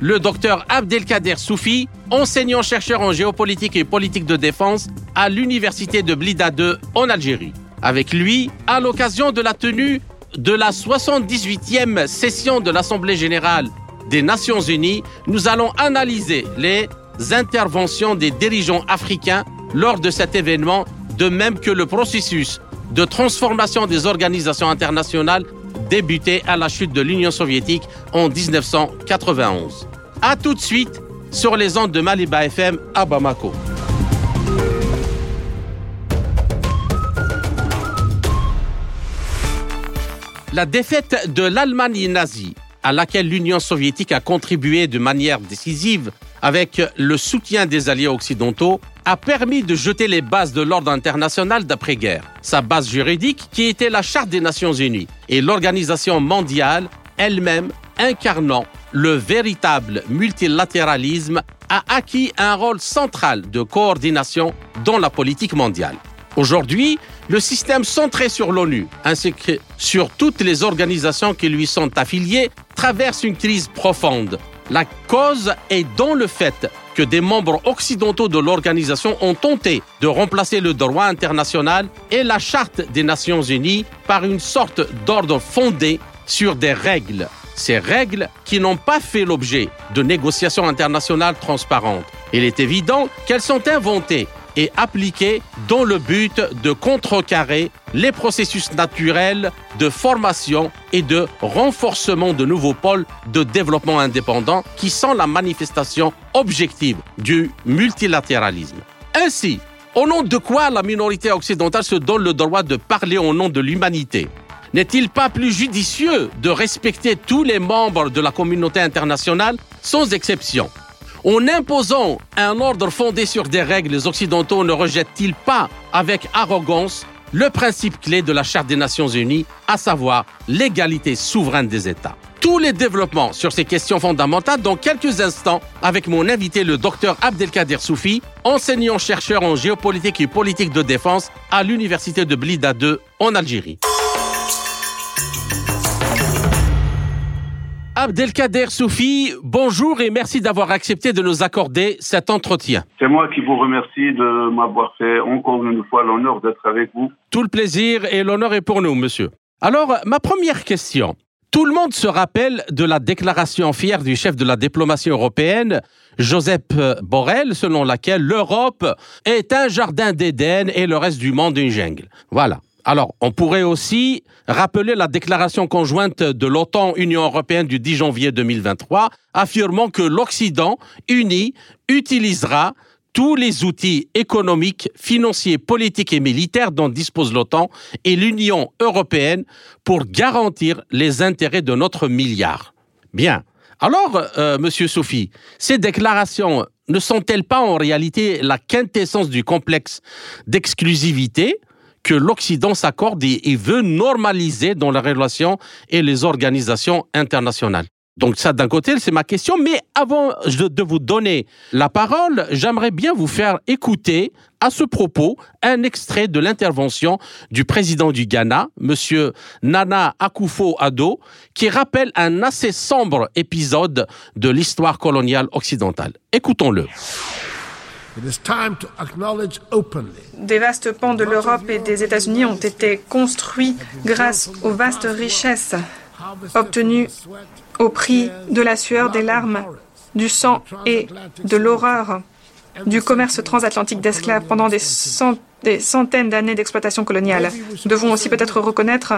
le docteur Abdelkader Soufi, enseignant-chercheur en géopolitique et politique de défense à l'université de Blida 2 en Algérie. Avec lui, à l'occasion de la tenue de la 78e session de l'Assemblée générale des Nations unies, nous allons analyser les interventions des dirigeants africains lors de cet événement, de même que le processus de transformation des organisations internationales débuté à la chute de l'Union soviétique en 1991. A tout de suite sur les ondes de Maliba FM à Bamako. La défaite de l'Allemagne nazie, à laquelle l'Union soviétique a contribué de manière décisive avec le soutien des alliés occidentaux, a permis de jeter les bases de l'ordre international d'après-guerre. Sa base juridique, qui était la Charte des Nations Unies et l'organisation mondiale elle-même incarnant le véritable multilatéralisme, a acquis un rôle central de coordination dans la politique mondiale. Aujourd'hui, le système centré sur l'ONU, ainsi que sur toutes les organisations qui lui sont affiliées, traverse une crise profonde. La cause est dans le fait que des membres occidentaux de l'organisation ont tenté de remplacer le droit international et la charte des Nations Unies par une sorte d'ordre fondé sur des règles. Ces règles qui n'ont pas fait l'objet de négociations internationales transparentes. Il est évident qu'elles sont inventées et appliquées dans le but de contrecarrer les processus naturels de formation et de renforcement de nouveaux pôles de développement indépendant qui sont la manifestation objective du multilatéralisme. Ainsi, au nom de quoi la minorité occidentale se donne le droit de parler au nom de l'humanité? N'est-il pas plus judicieux de respecter tous les membres de la communauté internationale sans exception? En imposant un ordre fondé sur des règles, les Occidentaux ne rejettent-ils pas avec arrogance le principe clé de la Charte des Nations Unies, à savoir l'égalité souveraine des États? Tous les développements sur ces questions fondamentales dans quelques instants avec mon invité, le docteur Abdelkader Soufi, enseignant-chercheur en géopolitique et politique de défense à l'université de Blida 2 en Algérie. Abdelkader Soufi, bonjour et merci d'avoir accepté de nous accorder cet entretien. C'est moi qui vous remercie de m'avoir fait encore une fois l'honneur d'être avec vous. Tout le plaisir et l'honneur est pour nous, monsieur. Alors, ma première question. Tout le monde se rappelle de la déclaration fière du chef de la diplomatie européenne, Joseph Borrell, selon laquelle l'Europe est un jardin d'Éden et le reste du monde une jungle. Voilà. Alors, on pourrait aussi rappeler la déclaration conjointe de l'OTAN-Union européenne du 10 janvier 2023, affirmant que l'Occident uni utilisera tous les outils économiques, financiers, politiques et militaires dont dispose l'OTAN et l'Union européenne pour garantir les intérêts de notre milliard. Bien. Alors, euh, Monsieur Sophie, ces déclarations ne sont-elles pas en réalité la quintessence du complexe d'exclusivité que l'Occident s'accorde et, veut normaliser dans les relations et les organisations internationales. Donc ça, d'un côté, c'est ma question. Mais avant de vous donner la parole, j'aimerais bien vous faire écouter à ce propos un extrait de l'intervention du président du Ghana, Monsieur Nana Akufo-Addo, qui rappelle un assez sombre épisode de l'histoire coloniale occidentale. Écoutons-le. Des vastes pans de l'Europe et des États-Unis ont été construits grâce aux vastes richesses obtenues au prix de la sueur, des larmes, du sang et de l'horreur du commerce transatlantique d'esclaves pendant des, centaines d'années d'exploitation coloniale. Nous devons aussi peut-être reconnaître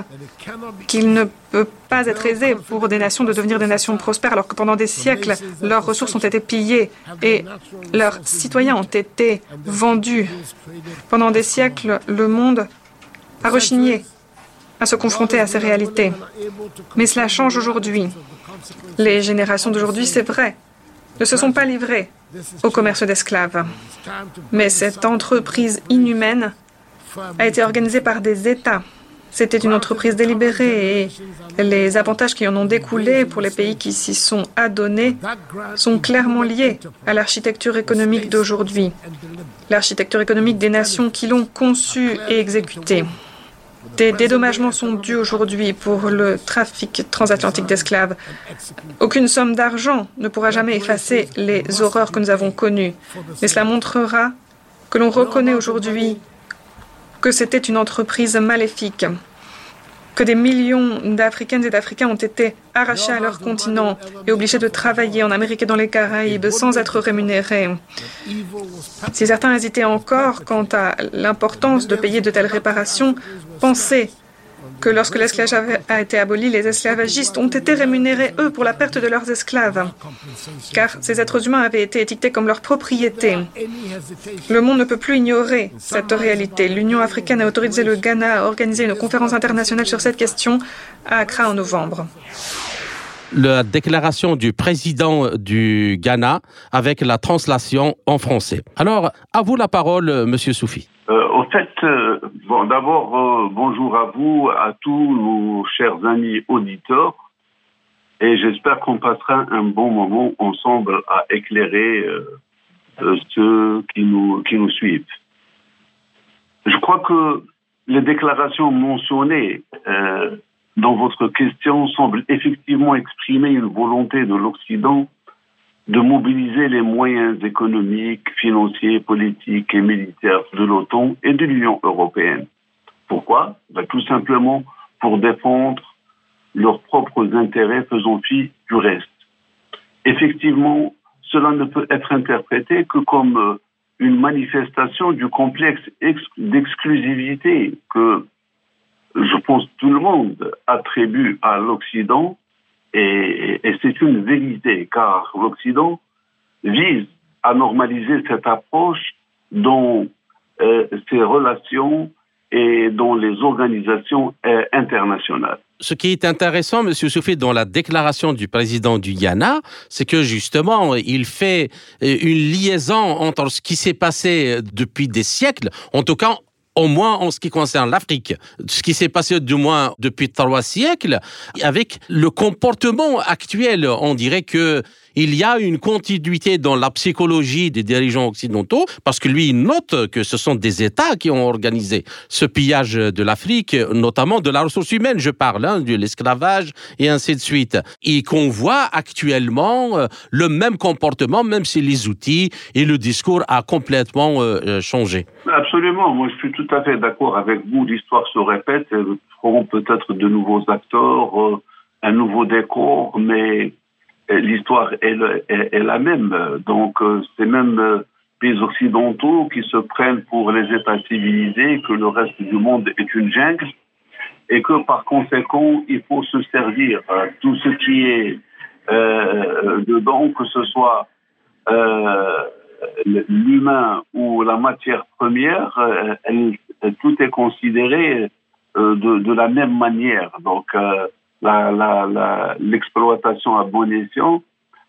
qu'il ne peut pas être aisé pour des nations de devenir des nations prospères alors que pendant des siècles, leurs ressources ont été pillées et leurs citoyens ont été vendus. Pendant des siècles, le monde a rechigné à se confronter à ces réalités. Mais cela change aujourd'hui. Les générations d'aujourd'hui, c'est vrai, ne se sont pas livrés au commerce d'esclaves. Mais cette entreprise inhumaine a été organisée par des États. C'était une entreprise délibérée et les avantages qui en ont découlé pour les pays qui s'y sont adonnés sont clairement liés à l'architecture économique d'aujourd'hui, l'architecture économique des nations qui l'ont conçue et exécutée. Des dédommagements sont dus aujourd'hui pour le trafic transatlantique d'esclaves. Aucune somme d'argent ne pourra jamais effacer les horreurs que nous avons connues. Mais cela montrera que l'on reconnaît aujourd'hui que c'était une entreprise maléfique, que des millions d'Africaines et d'Africains ont été arrachés à leur continent et obligés de travailler en Amérique et dans les Caraïbes sans être rémunérés. Si certains hésitaient encore quant à l'importance de payer de telles réparations, pensez que lorsque l'esclavage a été aboli, les esclavagistes ont été rémunérés, eux, pour la perte de leurs esclaves, car ces êtres humains avaient été étiquetés comme leur propriété. Le monde ne peut plus ignorer cette réalité. L'Union africaine a autorisé le Ghana à organiser une conférence internationale sur cette question à Accra en novembre la déclaration du président du Ghana avec la translation en français. Alors, à vous la parole, Monsieur Soufi. Euh, au fait, euh, d'abord, euh, bonjour à vous, à tous nos chers amis auditeurs, et j'espère qu'on passera un bon moment ensemble à éclairer ceux qui nous, qui nous suivent. Je crois que les déclarations mentionnées dans votre question semblent effectivement exprimer une volonté de l'Occident de mobiliser les moyens économiques, financiers, politiques et militaires de l'OTAN et de l'Union européenne. Pourquoi? Ben, Tout simplement pour défendre leurs propres intérêts faisant fi du reste. Effectivement, cela ne peut être interprété que comme euh, une manifestation du complexe d'exclusivité que je pense tout le monde attribue à l'Occident et, c'est une vérité, car l'Occident vise à normaliser cette approche dans euh, ses relations et dans les organisations euh, internationales. Ce qui est intéressant, M. Soufi, dans la déclaration du président du Ghana, c'est que justement, il fait euh, une liaison entre ce qui s'est passé depuis des siècles, en tout cas au moins en ce qui concerne l'Afrique, ce qui s'est passé du moins depuis trois siècles, avec le comportement actuel, on dirait que il y a une continuité dans la psychologie des dirigeants occidentaux, parce que lui, il note que ce sont des États qui ont organisé ce pillage de l'Afrique, notamment de la ressource humaine, je parle, hein, de l'esclavage et ainsi de suite. Et qu'on voit actuellement euh, le même comportement, même si les outils et le discours a complètement euh, euh, changé. Absolument, moi je suis tout à fait d'accord avec vous. L'histoire se répète, nous feront peut-être de nouveaux acteurs, un nouveau décor, mais l'histoire est, est, la même. Donc, euh, c'est même euh, pays occidentaux qui se prennent pour les États civilisés, que le reste du monde est une jungle, et que par conséquent, il faut se servir euh, tout ce qui est dedans, que ce soit l'humain ou la matière première, tout est considéré de, de, la même manière. Donc, l'exploitation la, la, à bon escient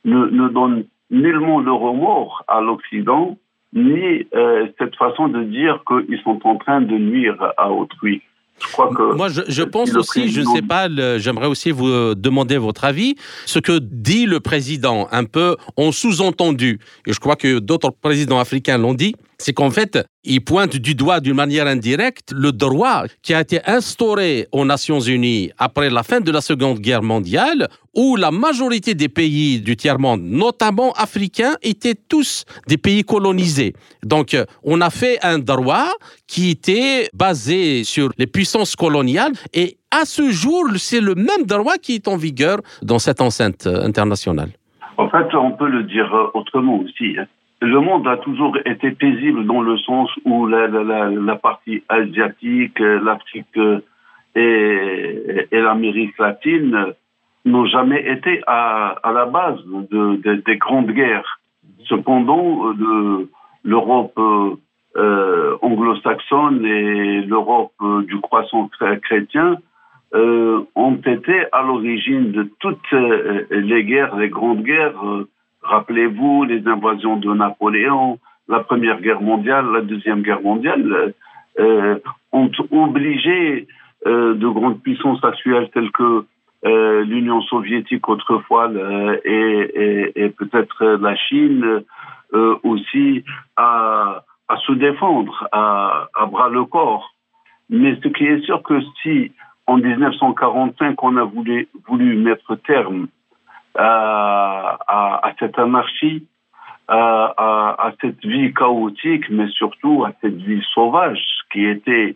ne, ne, donne nullement le remords à l'Occident, ni euh, cette façon de dire qu'ils sont en train de nuire à autrui. Je crois que Moi, je, je pense aussi, je ne sais pas, j'aimerais aussi vous euh, demander votre avis, ce que dit le président, un peu en sous-entendu, et je crois que d'autres présidents africains l'ont dit, c'est qu'en fait, il pointe du doigt d'une manière indirecte le droit qui a été instauré aux Nations Unies après la fin de la Seconde Guerre mondiale, où la majorité des pays du tiers-monde, notamment africains, étaient tous des pays colonisés. Donc, on a fait un droit qui était basé sur les puissances coloniales et à ce jour, c'est le même droit qui est en vigueur dans cette enceinte internationale. En fait, on peut le dire autrement aussi. Le monde a toujours été paisible dans le sens où la, partie asiatique, l'Afrique et, et l'Amérique latine n'ont jamais été à, la base de, de, des grandes guerres. Cependant, l'Europe euh, anglo-saxonne et l'Europe du croissant chrétien euh, ont été à l'origine de toutes les guerres, les grandes guerres rappelez-vous les invasions de Napoléon, la Première Guerre mondiale, la Deuxième Guerre mondiale, euh, ont obligé euh, de grandes puissances actuelles telles que euh, l'Union soviétique autrefois et, peut-être la Chine aussi à, se défendre à, à, bras le corps. Mais ce qui est sûr que si en 1945 on a voulu, voulu mettre terme à, à cette anarchie, à, à, cette vie chaotique, mais surtout à cette vie sauvage qui était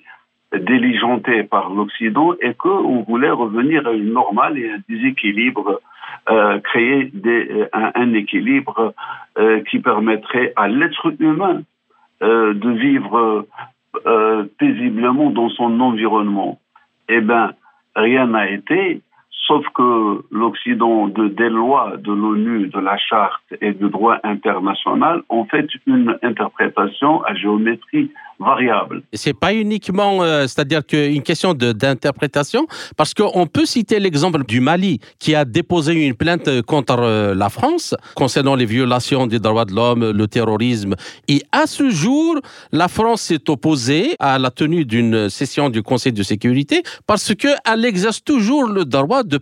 diligentée par l'Occident et qu'on voulait revenir à une normale et un déséquilibre, euh, créer des, un, équilibre euh, qui permettrait à l'être humain euh, de vivre euh, paisiblement dans son environnement. Eh bien, rien n'a été sauf que l'Occident, de, des lois de l'ONU, de la charte et du droit international ont fait une interprétation à géométrie variable. C'est pas uniquement, euh, c'est-à-dire qu'une question d'interprétation, parce qu'on peut citer l'exemple du Mali qui a déposé une plainte contre euh, la France concernant les violations des droits de l'homme, le terrorisme. Et à ce jour, la France s'est opposée à la tenue d'une session du Conseil de sécurité parce qu'elle exerce toujours le droit de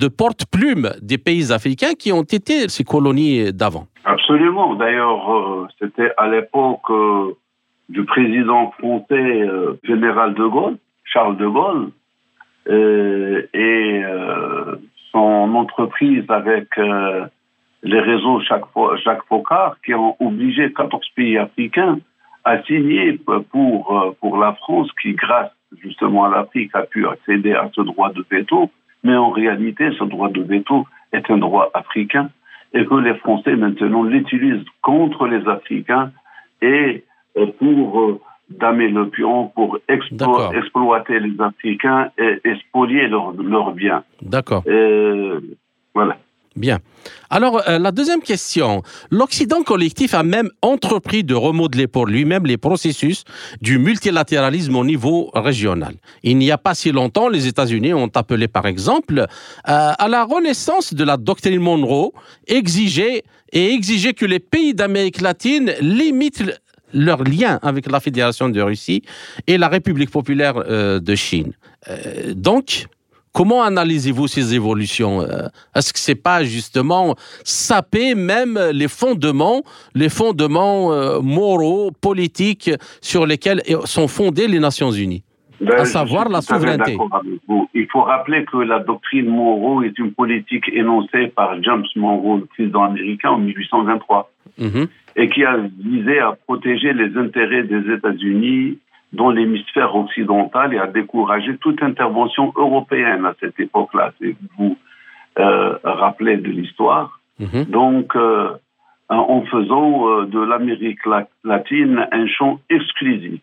de porte-plume des pays africains qui ont été ces colonies d'avant. Absolument. D'ailleurs, euh, c'était à l'époque euh, du président français euh, général de Gaulle, Charles de Gaulle, et son entreprise avec les réseaux Jacques Faucard qui ont obligé 14 pays africains à signer pour, pour la France qui, grâce justement à l'Afrique, a pu accéder à ce droit de veto mais en réalité, ce droit de veto est un droit africain et que les Français maintenant l'utilisent contre les Africains et euh, pour euh, damer le pion, pour exploiter les Africains et, spolier leurs biens. D'accord. Voilà. Bien. Alors, euh, la deuxième question. L'Occident collectif a même entrepris de remodeler pour lui-même les processus du multilatéralisme au niveau régional. Il n'y a pas si longtemps, les États-Unis ont appelé, par exemple, euh, à la renaissance de la doctrine Monroe, exiger et exiger que les pays d'Amérique latine limitent leur lien avec la Fédération de Russie et la République populaire euh, de Chine. donc, Comment analysez-vous ces évolutions euh, Est-ce que c'est pas justement saper même les fondements, les fondements euh, moraux, politiques sur lesquels sont fondées les Nations Unies? Ben, à savoir la souveraineté. Il faut rappeler que la doctrine Monroe est une politique énoncée par James Monroe, le président américain, en 1823, mhm. et qui a visé à protéger les intérêts des États-Unis dans l'hémisphère occidental et a découragé toute intervention européenne à cette époque-là. C'est vous euh, rappelez de l'histoire. Mhm. Donc, euh, en faisant euh, de l'Amérique latine un champ exclusif.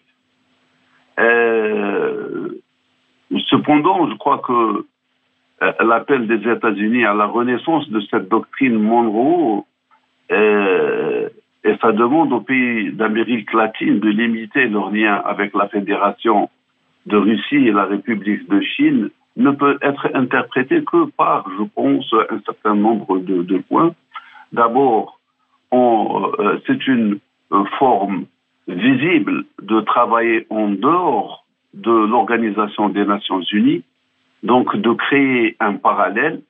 Euh, cependant, je crois que l'appel des États-Unis à la renaissance de cette doctrine Monroe et ça demande aux pays d'Amérique latine de limiter leurs liens avec la Fédération de Russie et la République de Chine ne peut être interprété que par, je pense, un certain nombre de, points. D'abord, euh, c'est une forme visible de travailler en dehors de l'Organisation des Nations Unies, donc de créer un parallèle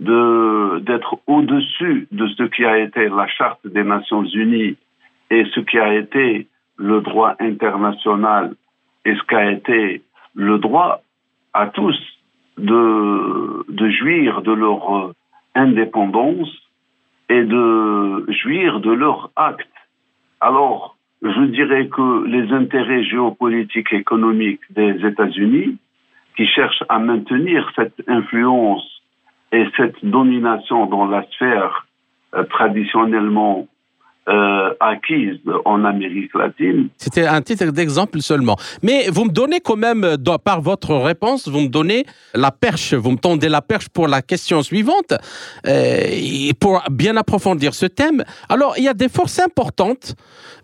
de d'être au-dessus de ce qui a été la charte des Nations Unies et ce qui a été le droit international et ce qui a été le droit à tous de, de jouir de leur indépendance et de jouir de leur acte. Alors, je dirais que les intérêts géopolitiques et économiques des États-Unis, qui cherchent à maintenir cette influence et cette domination dans la sphère euh, traditionnellement euh, acquise en Amérique latine. C'était un titre d'exemple seulement. Mais vous me donnez quand même, par votre réponse, vous me donnez la perche, vous me tendez la perche pour la question suivante, euh, pour bien approfondir ce thème. Alors, il y a des forces importantes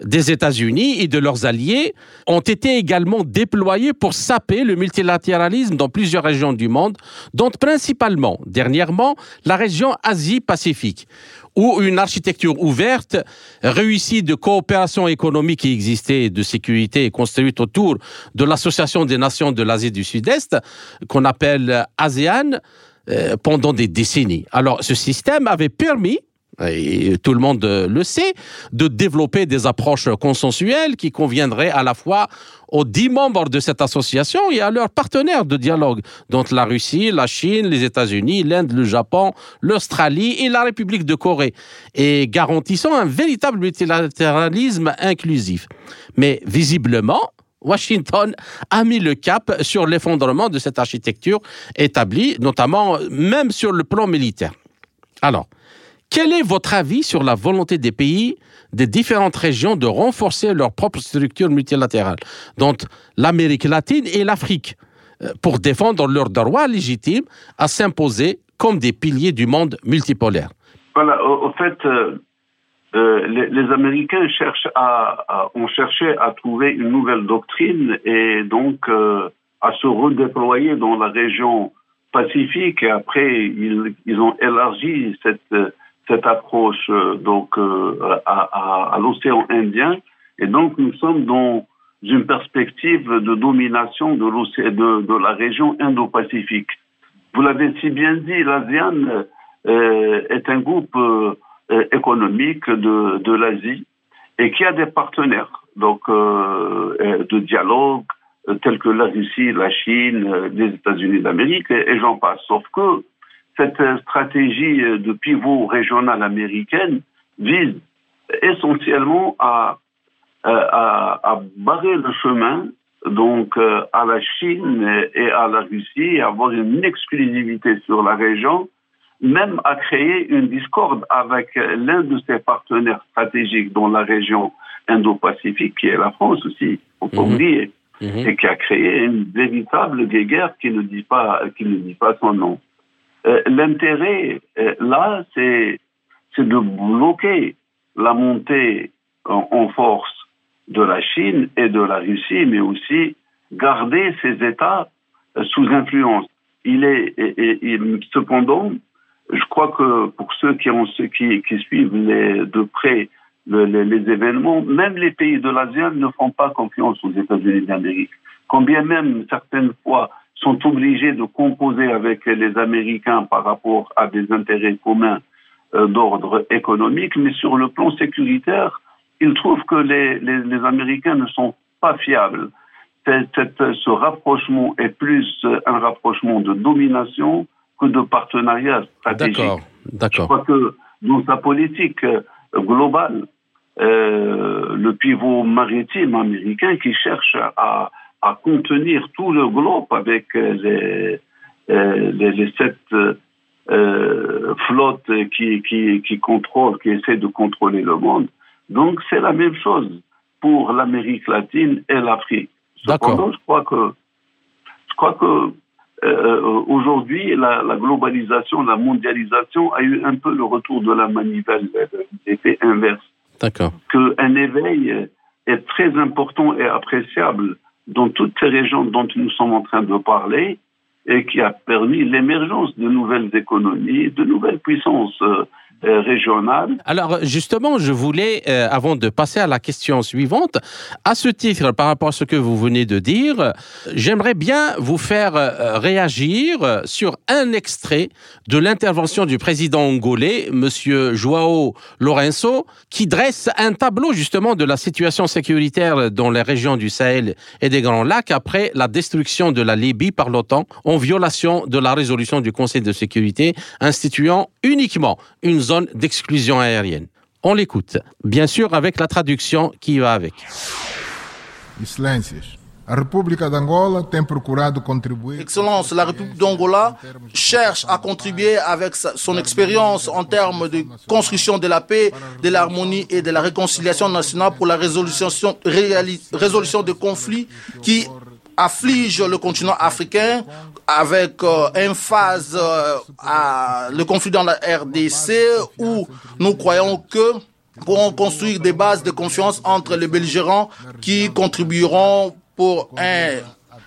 des États-Unis et de leurs alliés ont été également déployées pour saper le multilatéralisme dans plusieurs régions du monde, dont principalement, dernièrement, la région Asie-Pacifique où une architecture ouverte, réussie de coopération économique qui existait de sécurité construite autour de l'Association des nations de l'Asie du Sud-Est, qu'on appelle ASEAN, euh, pendant des décennies. Alors, ce système avait permis et tout le monde le sait, de développer des approches consensuelles qui conviendraient à la fois aux dix membres de cette association et à leurs partenaires de dialogue, dont la Russie, la Chine, les États-Unis, l'Inde, le Japon, l'Australie et la République de Corée, et garantissant un véritable multilatéralisme inclusif. Mais visiblement, Washington a mis le cap sur l'effondrement de cette architecture établie, notamment même sur le plan militaire. Alors, quel est votre avis sur la volonté des pays des différentes régions de renforcer leur propre structure multilatérale, dont l'Amérique latine et l'Afrique, euh, pour défendre leurs droits légitimes à s'imposer comme des piliers du monde multipolaire? Voilà, au, fait, euh, euh, les, Américains cherchent à, ont cherché à trouver une nouvelle doctrine et donc à se redéployer dans la région pacifique. Et après ils, ils ont élargi cette cette approche euh, donc euh, à, l'océan Indien. Et donc nous sommes dans une perspective de domination de, la région Indo-Pacifique. Vous l'avez si bien dit, l'ASEAN euh, est un groupe économique de, l'Asie et qui a des partenaires donc de dialogue tels que la Russie, la Chine, les États-Unis d'Amérique et j'en passe. Sauf que cette stratégie de pivot régional américaine vise essentiellement à, à, barrer le chemin donc euh, à la Chine et à la Russie, avoir une exclusivité sur la région, même à créer une discorde avec l'un de ses partenaires stratégiques dans la région Indo-Pacifique, qui est la France aussi, on peut mhm. oublier, mhm. et qui a créé une véritable guerre qui ne dit pas, qui ne dit pas son nom. Euh, l'intérêt, euh, là, c'est de bloquer la montée en, force de la Chine et de la Russie, mais aussi garder ces États euh, sous influence. Il est, cependant, je crois que pour ceux qui, suivent de près les, événements, même les pays de l'Asie ne font pas confiance aux États-Unis d'Amérique. Combien même certaines fois sont obligés de composer avec les Américains par rapport à des intérêts communs euh, d'ordre économique, mais sur le plan sécuritaire, ils trouvent que les, les, les Américains ne sont pas fiables. ce rapprochement est plus un rapprochement de domination que de partenariat stratégique. D'accord, d'accord. Je crois que dans sa politique euh, globale, euh, le pivot maritime américain qui cherche à à contenir tout le globe avec euh, les, euh, les, les sept euh, flottes qui, qui, qui contrôlent, qui essaient de contrôler le monde. Donc c'est la même chose pour l'Amérique latine et l'Afrique. Cependant, je crois que je crois que euh, aujourd'hui la, la, globalisation, la mondialisation a eu un peu le retour de la manivelle, l'effet inverse. D'accord. Qu'un éveil est très important et appréciable dans toutes ces régions dont nous sommes en train de parler et qui a permis l'émergence de nouvelles économies, de nouvelles puissances euh, euh, régionale. Alors justement, je voulais, euh, avant de passer à la question suivante, à ce titre, par rapport à ce que vous venez de dire, j'aimerais bien vous faire euh, réagir sur un extrait de l'intervention du président angolais, Monsieur Joao Lourenço, qui dresse un tableau justement de la situation sécuritaire dans les régions du Sahel et des Grands Lacs après la destruction de la Libye par l'OTAN en violation de la résolution du Conseil de sécurité instituant uniquement une zone d'exclusion aérienne. On l'écoute, bien sûr avec la traduction qui va avec. Excellence, la République d'Angola cherche à contribuer avec son expérience en termes de construction de la paix, de l'harmonie et de la réconciliation nationale pour la résolution, résolution des conflits qui afflige le continent africain avec euh, une phase euh, à le conflit dans la RDC où nous croyons que pourront construire des bases de confiance entre les belligérants qui contribueront pour un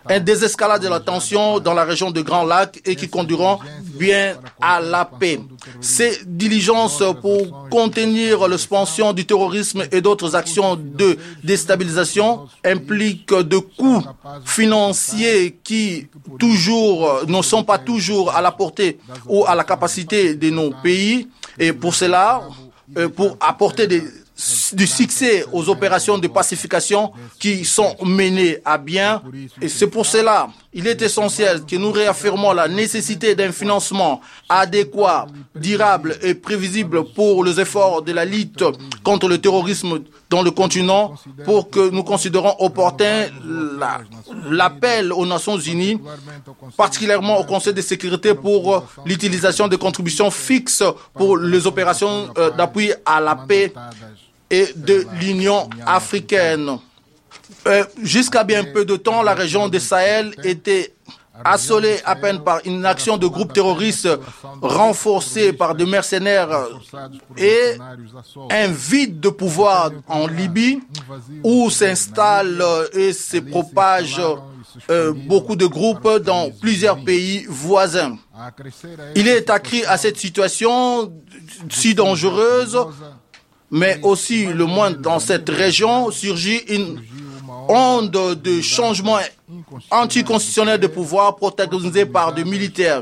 un désescalade de la tension dans la région de Grand Lac et qui conduiront bien à la paix. Ces diligences pour contenir l'expansion du terrorisme et d'autres actions de déstabilisation impliquent de coûts financiers qui toujours ne sont pas toujours à la portée ou à la capacité de nos pays. Et pour cela, euh, pour apporter des du succès aux opérations de pacification qui sont menées à bien. Et c'est pour cela, il est essentiel que nous réaffirmons la nécessité d'un financement adéquat, durable et prévisible pour les efforts de la lutte contre le terrorisme dans le continent pour que nous considérons opportun l'appel aux Nations Unies, particulièrement au Conseil de sécurité pour l'utilisation de contributions fixes pour les opérations euh, d'appui à la paix et de l'Union africaine. Euh, jusqu'à bien peu de temps, la région de Sahel était assolée à peine par une action de groupes terroristes renforcée par des mercenaires et un vide de pouvoir en Libye où s'installent et se propagent euh, beaucoup de groupes dans plusieurs pays voisins. Il est accru à cette situation si dangereuse mais aussi le moins dans cette région surgit une onde de changement anticonstitutionnel de pouvoir protagonisé par des militaires.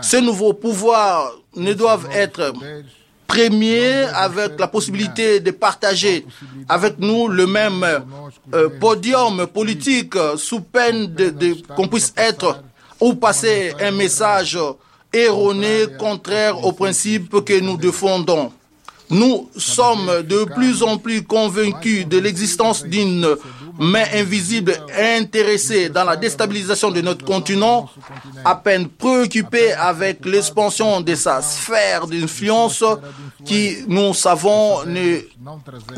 Ces nouveaux pouvoirs ne doivent être premiers avec la possibilité de partager avec nous le même euh, podium politique sous peine de qu'on puisse être ou passer un message erroné contraire aux principes que nous défendons. Nous sommes de plus en plus convaincus de l'existence d'une main invisible intéressée dans la déstabilisation de notre continent, à peine préoccupée avec l'expansion de sa sphère d'influence qui, nous savons, ne,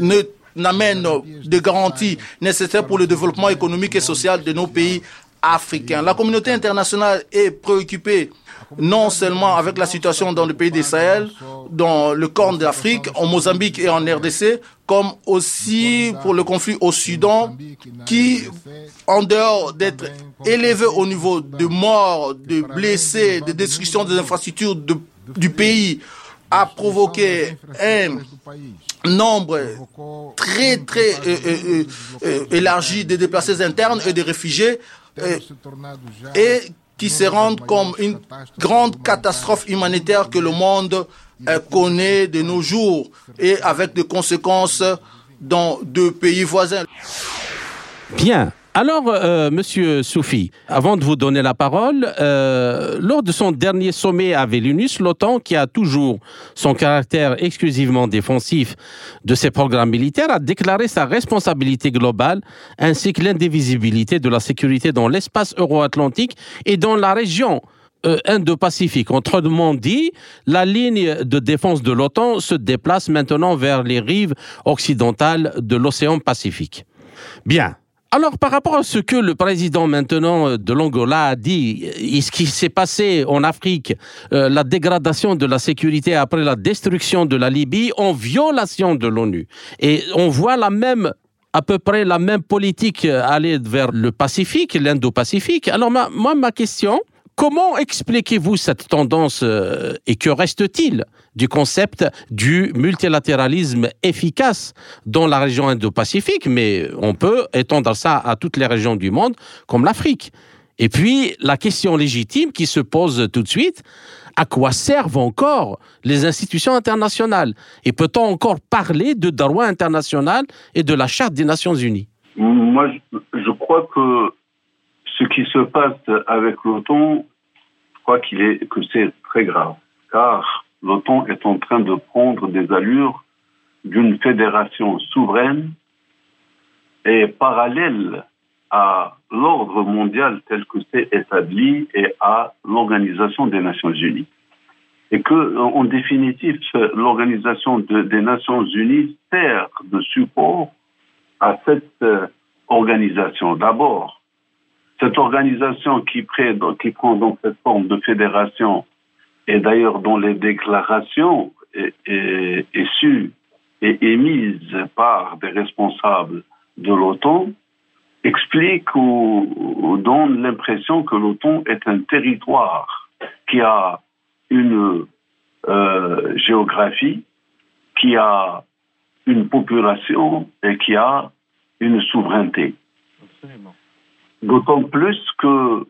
ne n'amène de garanties nécessaires pour le développement économique et social de nos pays La communauté internationale est préoccupée non seulement avec la situation dans le pays des Sahel, dans le Corne d'Afrique, en Mozambique et en RDC, comme aussi pour le conflit au Soudan, qui, en dehors d'être élevé au niveau de morts, de blessés, de destruction des infrastructures du pays, a provoqué un nombre très très euh, euh, euh, élargi de déplacés internes et de réfugiés et qui se rendent comme une grande catastrophe humanitaire que le monde connaît de nos jours et avec des conséquences dans deux pays voisins. Bien. Alors, euh, Monsieur Soufi, avant de vous donner la parole, euh, lors de son dernier sommet à Vilnius, l'OTAN, qui a toujours son caractère exclusivement défensif de ses programmes militaires, a déclaré sa responsabilité globale ainsi que l'indivisibilité de la sécurité dans l'espace euro-atlantique et dans la région euh, Indo-Pacifique. Autrement dit, la ligne de défense de l'OTAN se déplace maintenant vers les rives occidentales de l'océan Pacifique. Bien. Alors, par rapport à ce que le président maintenant euh, de l'Angola a dit, euh, ce qui s'est passé en Afrique, euh, la dégradation de la sécurité après la destruction de la Libye en violation de l'ONU. Et on voit la même à peu près la même politique aller vers le Pacifique, l'Indo-Pacifique. Alors, moi, ma question, Comment expliquez-vous cette tendance euh, et que reste-t-il du concept du multilatéralisme efficace dans la région Indo-Pacifique, mais on peut étendre ça à toutes les régions du monde, comme l'Afrique. Et puis, la question légitime qui se pose tout de suite, à quoi servent encore les institutions internationales? Et peut-on encore parler de droit international et de la Charte des Nations Unies? Moi, je crois que ce qui se passe avec l'OTAN, je crois que c'est très grave, car l'OTAN est en train de prendre des allures d'une fédération souveraine et parallèle à l'ordre mondial tel que c'est établi et à l'Organisation des Nations Unies. Et que, en définitive, l'Organisation des Nations Unies sert de support à cette euh, organisation. D'abord, cette organisation qui, prend donc cette forme de fédération, et d'ailleurs dont les déclarations est, et émises par des responsables de l'OTAN, explique ou, donne l'impression que l'OTAN est un territoire qui a une euh, géographie, qui a une population et qui a une souveraineté. D'autant plus que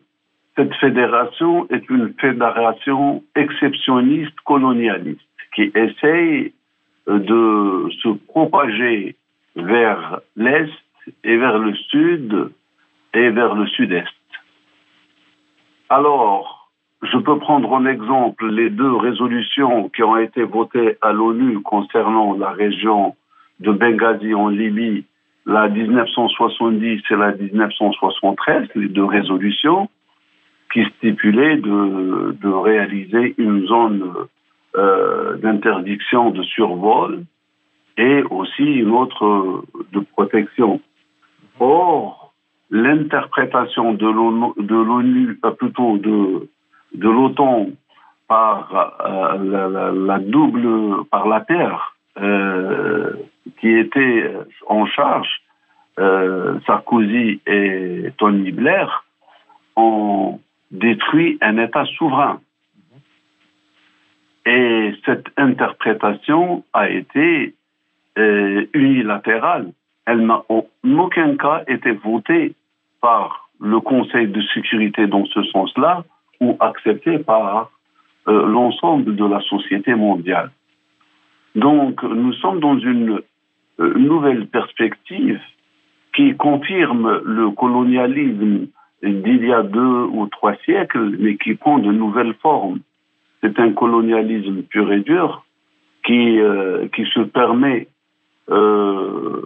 cette fédération est une fédération exceptionniste colonialiste qui essaye de se propager vers l'Est et vers le Sud et vers le Sud-Est. Alors, je peux prendre en exemple les deux résolutions qui ont été votées à l'ONU concernant la région de Benghazi en Libye, la 1970 et la 1973, les deux résolutions qui stipulaient de, réaliser une zone euh, d'interdiction de survol et aussi une autre euh, de protection. Or, l'interprétation de l'ONU, euh, plutôt de, de l'OTAN par la, double, par la Terre, qui était en charge, Sarkozy et Tony Blair, ont détruit un État souverain. Et cette interprétation a été euh, unilatérale. Elle n'a en aucun cas été votée par le Conseil de sécurité dans ce sens-là ou acceptée par euh, l'ensemble de la société mondiale. Donc nous sommes dans une euh, nouvelle perspective qui confirme le colonialisme d'il y a deux ou trois siècles, mais qui prend de nouvelles formes. C'est un colonialisme pur et dur qui, euh, qui se permet euh,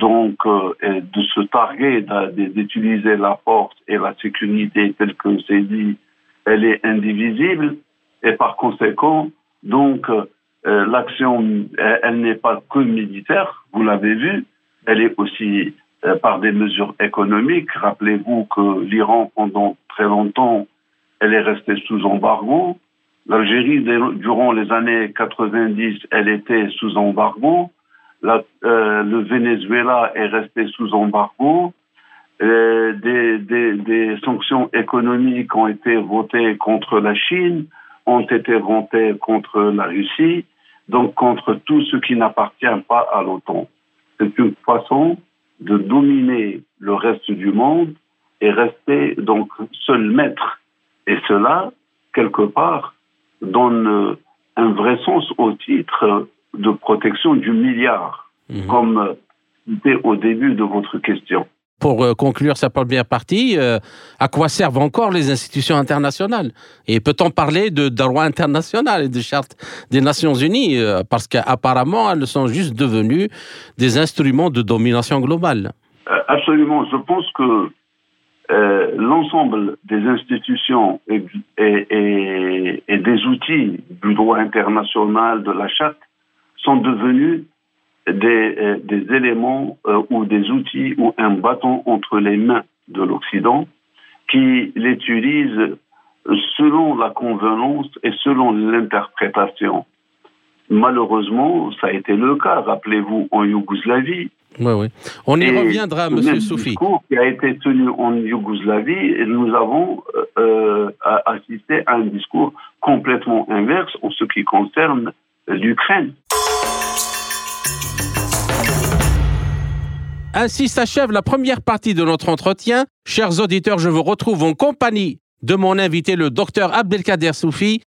donc de se targuer d'utiliser la force et la sécurité telle que c'est dit, elle est indivisible et par conséquent, donc l'action, elle, n'est pas que militaire, vous l'avez vu, elle est aussi par des mesures économiques. Rappelez-vous que l'Iran, pendant très longtemps, elle est restée sous embargo. L'Algérie, durant les années 90, elle était sous embargo. Euh, le Venezuela est resté sous embargo. Euh, des, sanctions économiques ont été votées contre la Chine, ont été votées contre la Russie, donc contre tout ce qui n'appartient pas à l'OTAN. C'est une façon de dominer le reste du monde et rester donc seul maître. Et cela, quelque part, donne un vrai sens au titre de protection du milliard, mhm. comme c'était au début de votre question. Pour euh, conclure sa première partie, euh, à quoi servent encore les institutions internationales? Et peut-on parler de droit international et de charte des Nations Unies Parce qu'apparemment, elles sont juste devenues des instruments de domination globale? Absolument. Je pense que euh, l'ensemble des institutions et, des outils du droit international, de la charte, sont devenus des, euh, éléments euh, ou des outils ou un bâton entre les mains de l'Occident qui l'utilise selon la convenance et selon l'interprétation. Malheureusement, ça a été le cas, rappelez-vous, en Yougoslavie, oui, oui. On y reviendra, Monsieur Soufi. discours qui a été tenu en Yougoslavie, et nous avons euh, assisté à un discours complètement inverse en ce qui concerne l'Ukraine. Ainsi s'achève la première partie de notre entretien. Chers auditeurs, je vous retrouve en compagnie de mon invité, le docteur Abdelkader Soufi,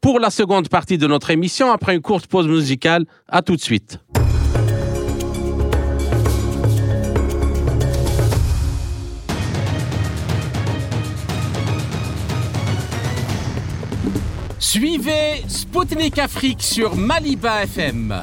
pour la seconde partie de notre émission, après une courte pause musicale. À tout de suite. Suivez Spoutnik Afrique sur Maliba FM.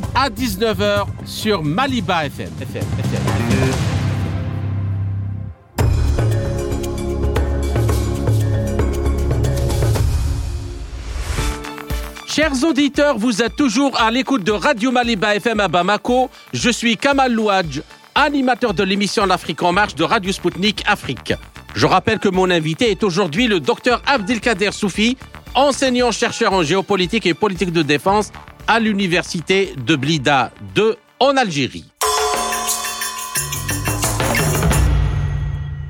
à 19h sur Maliba FM. Chers auditeurs, vous êtes toujours à l'écoute de Radio Maliba FM à Bamako. Je suis Kamal Louadj, animateur de l'émission L'Afrique en marche de Radio Sputnik Afrique. Je rappelle que mon invité est aujourd'hui le docteur Abdelkader Soufi, enseignant-chercheur en géopolitique et politique de défense à l'université de Blida 2 en Algérie.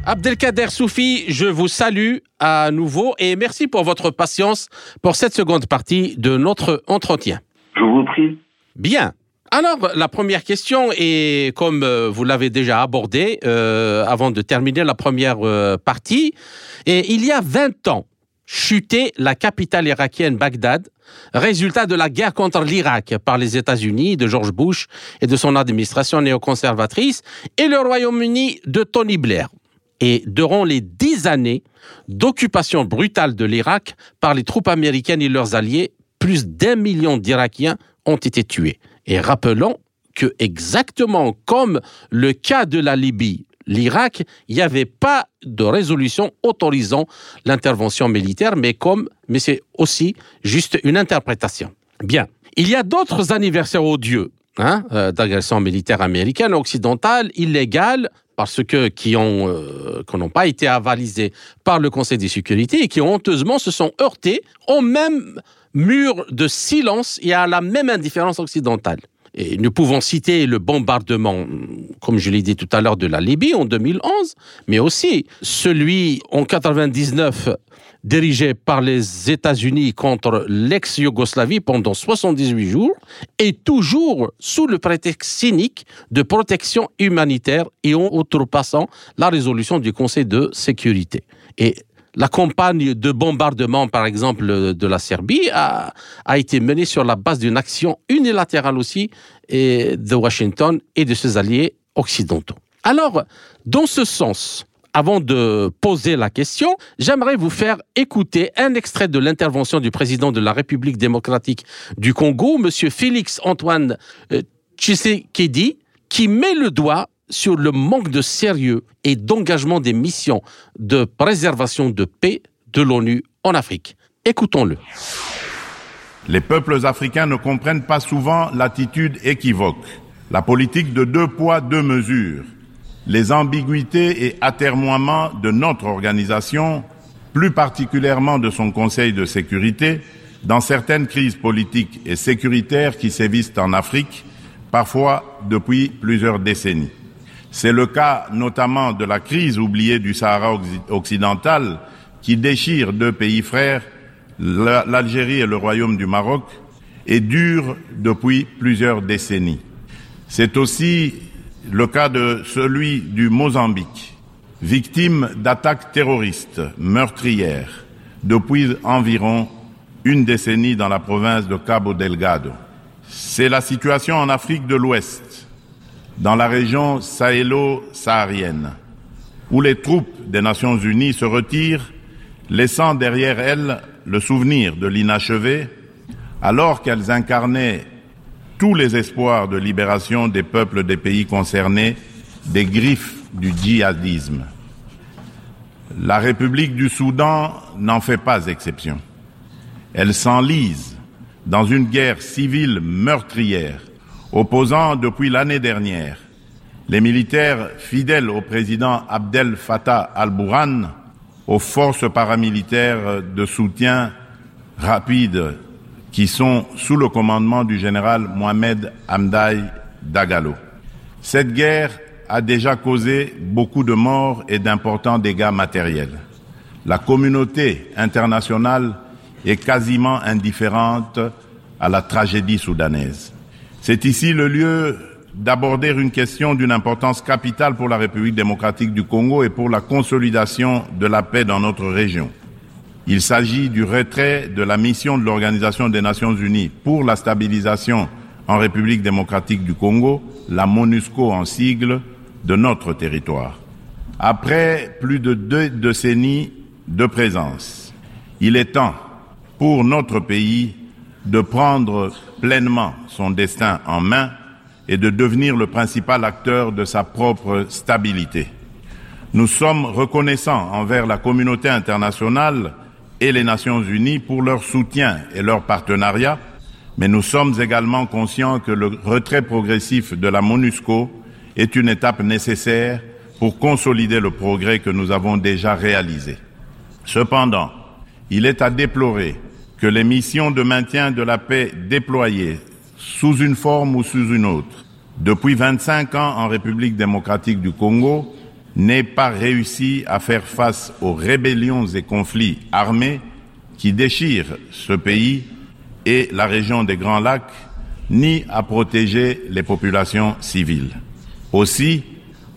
Abdelkader Soufi, je vous salue à nouveau et merci pour votre patience pour cette seconde partie de notre entretien. Je vous prie. Bien. Alors, la première question est, comme euh, vous l'avez déjà abordé euh, avant de terminer la première euh, partie, et il y a 20 ans, chutait la capitale irakienne Bagdad, résultat de la guerre contre l'Irak par les États-Unis de George Bush et de son administration néoconservatrice, et le Royaume-Uni de Tony Blair. Et durant les dix années d'occupation brutale de l'Irak par les troupes américaines et leurs alliés, plus d'un million d'Irakiens ont été tués. Et rappelons que exactement comme le cas de la Libye, l'Irak, il n'y avait pas de résolution autorisant l'intervention militaire, mais comme, mais c'est aussi juste une interprétation. Bien. Il y a d'autres anniversaires odieux hein, euh, d'agression militaire américaine occidentale illégale parce que qui ont euh, n'ont pas été avalisés par le Conseil de sécurité et qui honteusement se sont heurtés au même mur de silence et à la même indifférence occidentale. Nous pouvons citer le bombardement, comme je l'ai dit tout à l'heure, de la Libye en 2011, mais aussi celui en 99 dirigé par les États-Unis contre l'ex-Yougoslavie pendant 78 jours, et toujours sous le prétexte cynique de protection humanitaire et en outrepassant la résolution du Conseil de sécurité. La campagne de bombardement, par exemple, de la Serbie a, été menée sur la base d'une action unilatérale aussi de Washington et de ses alliés occidentaux. Alors, dans ce sens, avant de poser la question, j'aimerais vous faire écouter un extrait de l'intervention du président de la République démocratique du Congo, M. Félix Antoine euh, Tshisekedi, qui met le doigt sur le manque de sérieux et d'engagement des missions de préservation de paix de l'ONU en Afrique. Écoutons-le. Les peuples africains ne comprennent pas souvent l'attitude équivoque, la politique de deux poids, deux mesures, les ambiguïtés et atermoiements de notre organisation, plus particulièrement de son Conseil de sécurité, dans certaines crises politiques et sécuritaires qui sévissent en Afrique, parfois depuis plusieurs décennies. C'est le cas notamment de la crise oubliée du Sahara occidental qui déchire deux pays frères, l'Algérie et le Royaume du Maroc, et dure depuis plusieurs décennies. C'est aussi le cas de celui du Mozambique, victime d'attaques terroristes meurtrières depuis environ une décennie dans la province de Cabo Delgado. C'est la situation en Afrique de l'Ouest, dans la région sahélo-saharienne, où les troupes des Nations Unies se retirent, laissant derrière elles le souvenir de l'inachevé, alors qu'elles incarnaient tous les espoirs de libération des peuples des pays concernés des griffes du djihadisme. La République du Soudan n'en fait pas exception. Elle s'enlise dans une guerre civile meurtrière, opposant depuis l'année dernière les militaires fidèles au président Abdel Fattah al-Bourhan aux forces paramilitaires de soutien rapide qui sont sous le commandement du général Mohamed Hamdaï Dagalo. Cette guerre a déjà causé beaucoup de morts et d'importants dégâts matériels. La communauté internationale est quasiment indifférente à la tragédie soudanaise. C'est ici le lieu d'aborder une question d'une importance capitale pour la République démocratique du Congo et pour la consolidation de la paix dans notre région. Il s'agit du retrait de la mission de l'Organisation des Nations Unies pour la stabilisation en République démocratique du Congo, la MONUSCO en sigle, de notre territoire. Après plus de deux décennies de présence, il est temps pour notre pays de prendre pleinement son destin en main et de devenir le principal acteur de sa propre stabilité. Nous sommes reconnaissants envers la communauté internationale et les Nations Unies pour leur soutien et leur partenariat, mais nous sommes également conscients que le retrait progressif de la MONUSCO est une étape nécessaire pour consolider le progrès que nous avons déjà réalisé. Cependant, il est à déplorer que les missions de maintien de la paix déployées sous une forme ou sous une autre depuis 25 ans en République démocratique du Congo n'aient pas réussi à faire face aux rébellions et conflits armés qui déchirent ce pays et la région des Grands Lacs, ni à protéger les populations civiles. Aussi,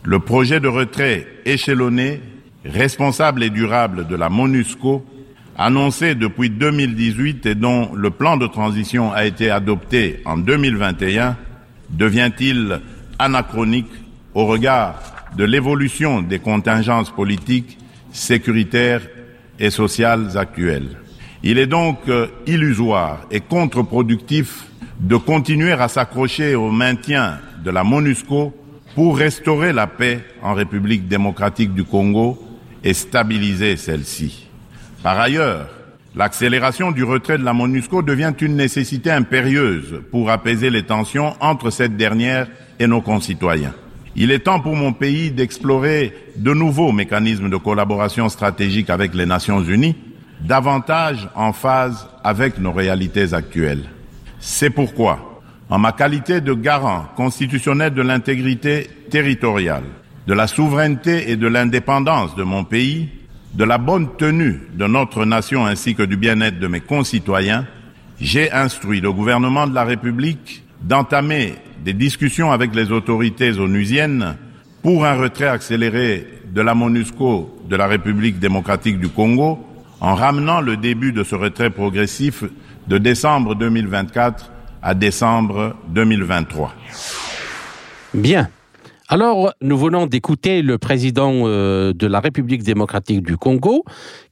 le projet de retrait échelonné, responsable et durable de la MONUSCO, annoncé depuis 2018 et dont le plan de transition a été adopté en 2021, devient-il anachronique au regard de l'évolution des contingences politiques, sécuritaires et sociales actuelles? Il est donc euh, illusoire et contre-productif de continuer à s'accrocher au maintien de la MONUSCO pour restaurer la paix en République démocratique du Congo et stabiliser celle-ci. Par ailleurs, l'accélération du retrait de la MONUSCO devient une nécessité impérieuse pour apaiser les tensions entre cette dernière et nos concitoyens. Il est temps pour mon pays d'explorer de nouveaux mécanismes de collaboration stratégique avec les Nations Unies, davantage en phase avec nos réalités actuelles. C'est pourquoi, en ma qualité de garant constitutionnel de l'intégrité territoriale, de la souveraineté et de l'indépendance de mon pays, de la bonne tenue de notre nation ainsi que du bien-être de mes concitoyens, j'ai instruit le gouvernement de la République d'entamer des discussions avec les autorités onusiennes pour un retrait accéléré de la MONUSCO de la République démocratique du Congo en ramenant le début de ce retrait progressif de décembre 2024 à décembre 2023. Bien. Alors, nous venons d'écouter le président euh, de la République démocratique du Congo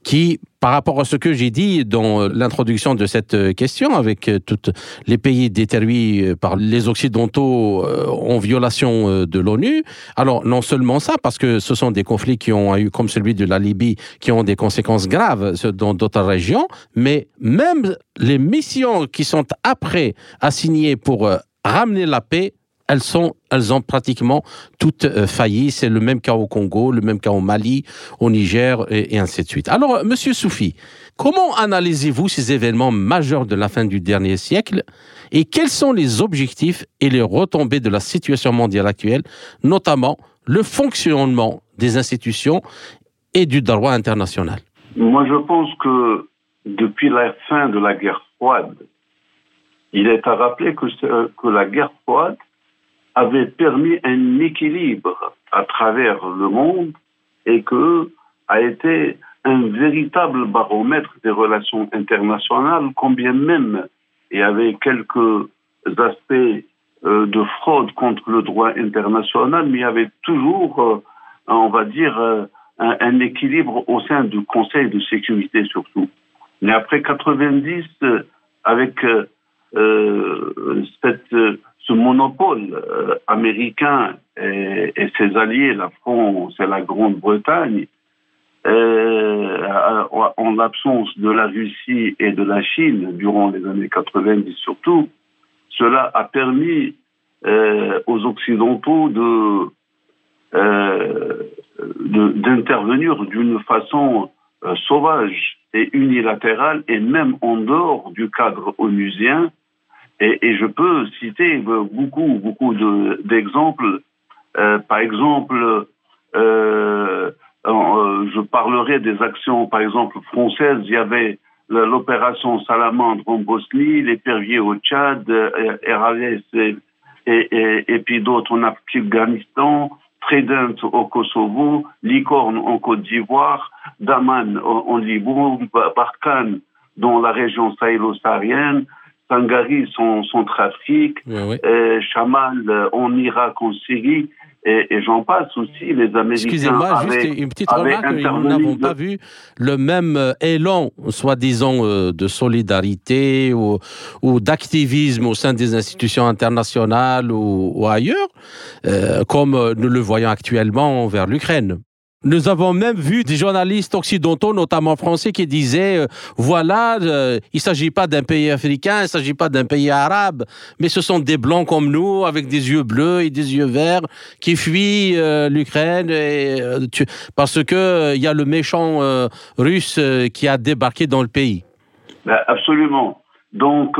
qui, par rapport à ce que j'ai dit dans l'introduction de cette euh, question, avec euh, tous les pays détruits par les Occidentaux en violation de l'ONU, alors non seulement ça, parce que ce sont des conflits qui ont eu, comme celui de la Libye, qui ont des conséquences graves dans d'autres régions, mais même les missions qui sont après assignées pour ramener la paix elles, sont, elles ont pratiquement toutes euh, failli. C'est le même cas au Congo, le même cas au Mali, au Niger et, ainsi de suite. Alors, Monsieur Soufi, comment analysez-vous ces événements majeurs de la fin du dernier siècle et quels sont les objectifs et les retombées de la situation mondiale actuelle, notamment le fonctionnement des institutions et du droit international? Moi, je pense que depuis la fin de la guerre froide, il est à rappeler que, que la guerre froide avait permis un équilibre à travers le monde et que a été un véritable baromètre des relations internationales, combien même il y avait quelques aspects euh, de fraude contre le droit international, mais il y avait toujours, euh, on va dire, euh, un, un, équilibre au sein du Conseil de sécurité surtout. Mais après 90, avec cette ce monopole euh, américain et, ses alliés, la France et la Grande-Bretagne, euh, en l'absence de la Russie et de la Chine durant les années 90 surtout, cela a permis euh, aux Occidentaux de d'intervenir d'une façon sauvage et unilatérale et même en dehors du cadre onusien et, je peux citer beaucoup, beaucoup d'exemples. euh, par exemple, euh, euh, je parlerai des actions, par exemple, françaises. Il y avait l'opération Salamandre en Bosnie, l'épervier au Tchad, et, et, puis d'autres en Afghanistan, Trident au Kosovo, Licorne en Côte d'Ivoire, Daman en, en Liban, Barkhane dans la région sahélo-saharienne, Sangari, son, son trafic, euh, Chamal euh, en Irak, en Syrie, et, et j'en passe aussi. Les Américains. Excusez-moi, juste une petite remarque. Nous n'avons pas vu le même euh, élan, soi-disant, de solidarité ou, ou d'activisme au sein des institutions internationales ou, ou ailleurs, euh, comme nous le voyons actuellement vers l'Ukraine. Nous avons même vu des journalistes occidentaux, notamment français, qui disaient euh, voilà, euh, il ne s'agit pas d'un pays africain, il ne s'agit pas d'un pays arabe, mais ce sont des blancs comme nous, avec des yeux bleus et des yeux verts, qui fuient euh, l'Ukraine parce que il y a le méchant russe qui a débarqué dans le pays. Ben, absolument. Donc,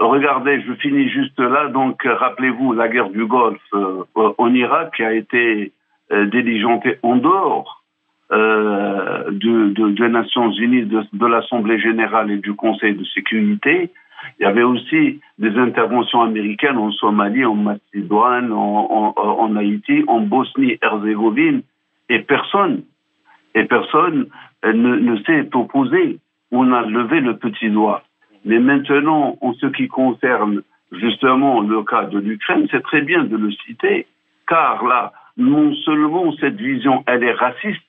regardez, je finis juste là. Donc, rappelez-vous la guerre du Golfe en Irak qui a été diligenté en dehors euh, de, des Nations Unies, de, l'Assemblée générale et du Conseil de sécurité. Il y avait aussi des interventions américaines en Somalie, en Macédoine, en, Haïti, en Bosnie-Herzégovine, et personne, et personne euh, ne s'est opposé. On a levé le petit doigt. Mais maintenant, en ce qui concerne justement le cas de l'Ukraine, c'est très bien de le citer, car là, non seulement cette vision, elle est raciste,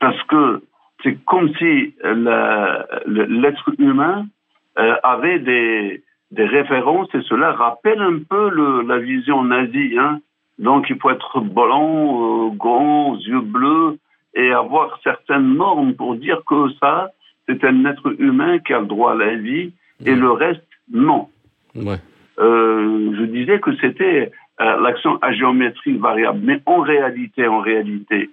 parce que c'est comme si l'être humain euh, avait des, des, références et cela rappelle un peu le, la vision nazie. Hein. Donc il faut être blanc, euh, grand, yeux bleus et avoir certaines normes pour dire que ça, c'est un être humain qui a le droit à la vie et le reste, non. Ouais. Euh, je disais que c'était euh, l'action à géométrie variable. Mais en réalité, en réalité,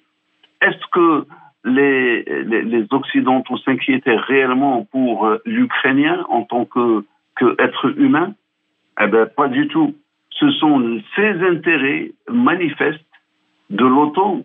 est-ce que les, les, les Occidentaux s'inquiétaient réellement pour euh, l'Ukrainien en tant que, que être humain? Eh bien, pas du tout. Ce sont ces intérêts manifestes de l'OTAN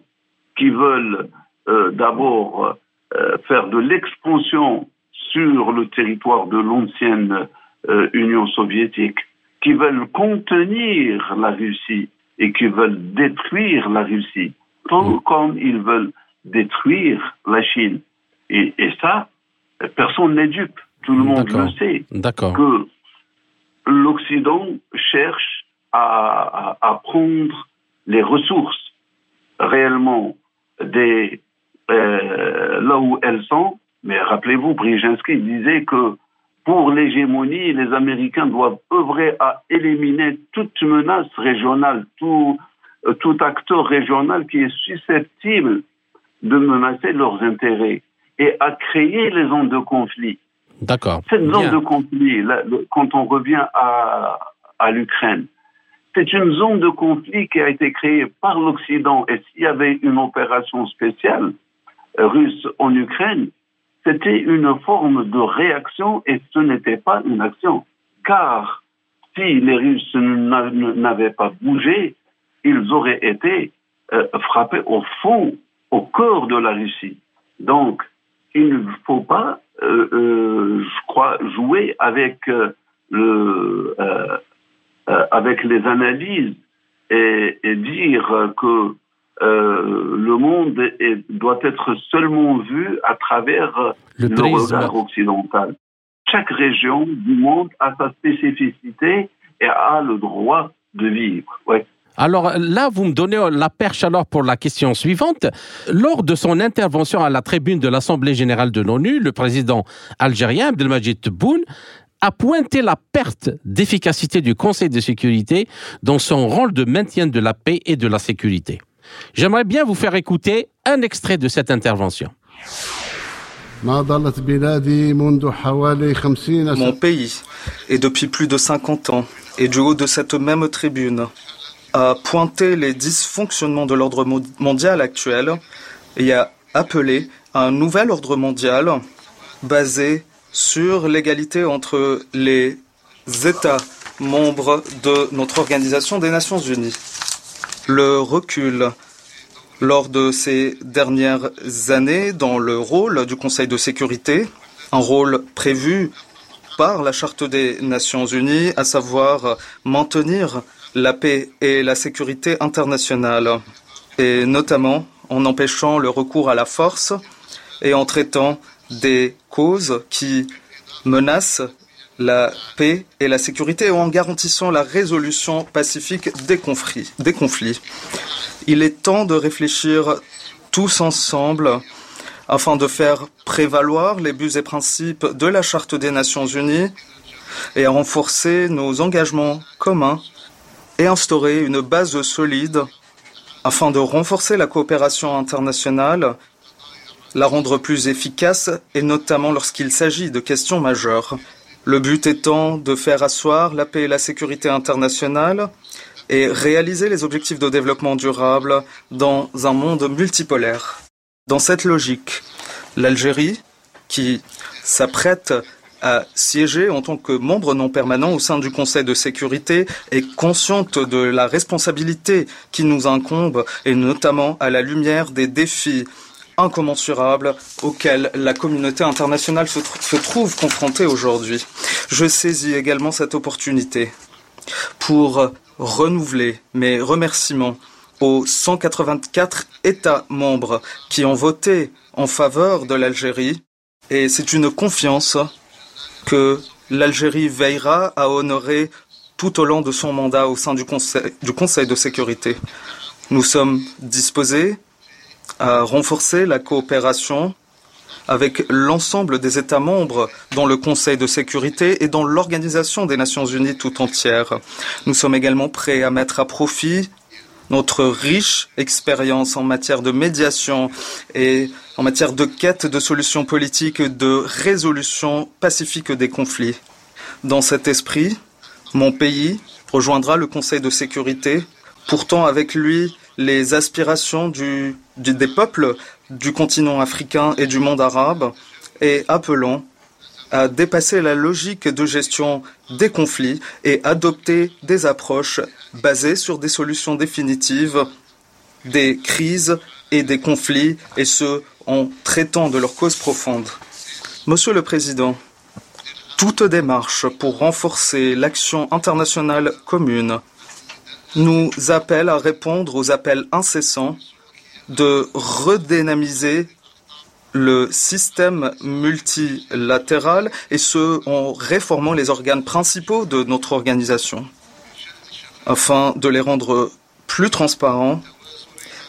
qui veulent euh, d'abord euh, faire de l'expansion sur le territoire de l'ancienne euh, Union soviétique qui veulent contenir la Russie et qui veulent détruire la Russie, tout mm. comme ils veulent détruire la Chine. Et, ça, personne n'est dupe. Tout le monde le sait. Que l'Occident cherche à, prendre les ressources réellement des, euh, là où elles sont. Mais rappelez-vous, Brzezinski disait que pour l'hégémonie, les Américains doivent œuvrer à éliminer toute menace régionale, tout, euh, tout acteur régional qui est susceptible de menacer leurs intérêts et à créer les zones de conflit. D'accord. Cette zone de conflit, quand on revient à, à l'Ukraine, c'est une zone de conflit qui a été créée par l'Occident. Et s'il y avait une opération spéciale russe en Ukraine, c'était une forme de réaction et ce n'était pas une action. Car si les Russes n'avaient pas bougé, ils auraient été euh, frappés au fond, au cœur de la Russie. Donc, il ne faut pas, euh, euh, je crois, jouer avec le, avec les analyses et, et dire que euh, le monde doit être seulement vu à travers le, regard occidental. Chaque région du monde a sa spécificité et a le droit de vivre. Ouais. Alors là, vous me donnez la perche alors pour la question suivante. Lors de son intervention à la tribune de l'Assemblée générale de l'ONU, le président algérien Abdelmajid Tebboune a pointé la perte d'efficacité du Conseil de sécurité dans son rôle de maintien de la paix et de la sécurité. J'aimerais bien vous faire écouter un extrait de cette intervention. Mon pays, et depuis plus de 50 ans, et du haut de cette même tribune, a pointé les dysfonctionnements de l'ordre mondial actuel et a appelé à un nouvel ordre mondial basé sur l'égalité entre les États membres de notre Organisation des Nations Unies le recul. Lors de ces dernières années dans le rôle du Conseil de sécurité, un rôle prévu par la Charte des Nations Unies, à savoir maintenir la paix et la sécurité internationale, et notamment en empêchant le recours à la force et en traitant des causes qui menacent la paix et la sécurité en garantissant la résolution pacifique des conflits. Des conflits. Il est temps de réfléchir tous ensemble afin de faire prévaloir les buts et principes de la Charte des Nations Unies et à renforcer nos engagements communs et instaurer une base solide afin de renforcer la coopération internationale, la rendre plus efficace, et notamment lorsqu'il s'agit de questions majeures. Le but étant de faire asseoir la paix et la sécurité internationale et réaliser les objectifs de développement durable dans un monde multipolaire. Dans cette logique, l'Algérie, qui s'apprête à siéger en tant que membre non permanent au sein du Conseil de sécurité est consciente de la responsabilité qui nous incombe et notamment à la lumière des défis incommensurables auxquels la communauté internationale se, trouve confrontée aujourd'hui. Je saisis également cette opportunité pour renouveler mes remerciements aux 184 États membres qui ont voté en faveur de l'Algérie et c'est une confiance que l'Algérie veillera à honorer tout au long de son mandat au sein du Conseil de sécurité. Nous sommes disposés à renforcer la coopération avec l'ensemble des États membres dans le Conseil de sécurité et dans l'Organisation des Nations Unies tout entière. Nous sommes également prêts à mettre à profit notre riche expérience en matière de médiation et en matière de quête de solutions politiques, de résolution pacifique des conflits. Dans cet esprit, mon pays rejoindra le Conseil de sécurité, pourtant avec lui les aspirations des peuples du continent africain et du monde arabe, et appelant à dépasser la logique de gestion des conflits et adopter des approches basées sur des solutions définitives des crises et des conflits, et ce, en traitant de leurs causes profondes. Monsieur le Président, toute démarche pour renforcer l'action internationale commune nous appelle à répondre aux appels incessants de redynamiser le système multilatéral et ce en réformant les organes principaux de notre organisation afin de les rendre plus transparents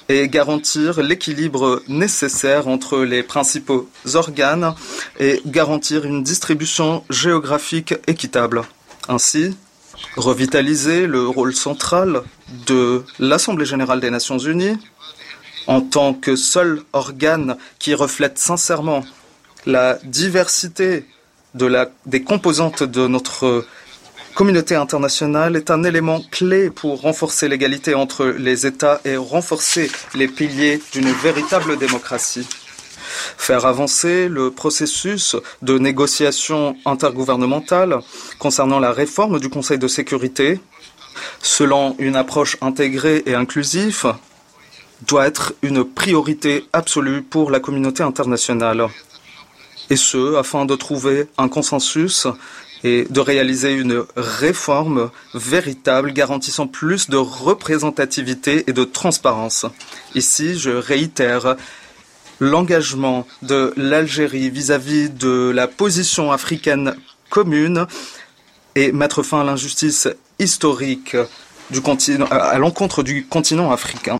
et garantir l'équilibre nécessaire entre les principaux organes et garantir une distribution géographique équitable. Ainsi, revitaliser le rôle central de l'Assemblée générale des Nations unies en tant que seul organe qui reflète sincèrement la diversité des composantes de notre communauté internationale est un élément clé pour renforcer l'égalité entre les États et renforcer les piliers d'une véritable démocratie. Faire avancer le processus de négociation intergouvernementale concernant la réforme du Conseil de sécurité selon une approche intégrée et inclusive doit être une priorité absolue pour la communauté internationale. Et ce, afin de trouver un consensus et de réaliser une réforme véritable garantissant plus de représentativité et de transparence. Ici, je réitère l'engagement de l'Algérie vis-à-vis de la position africaine commune et mettre fin à l'injustice historique du continent, à l'encontre du continent africain.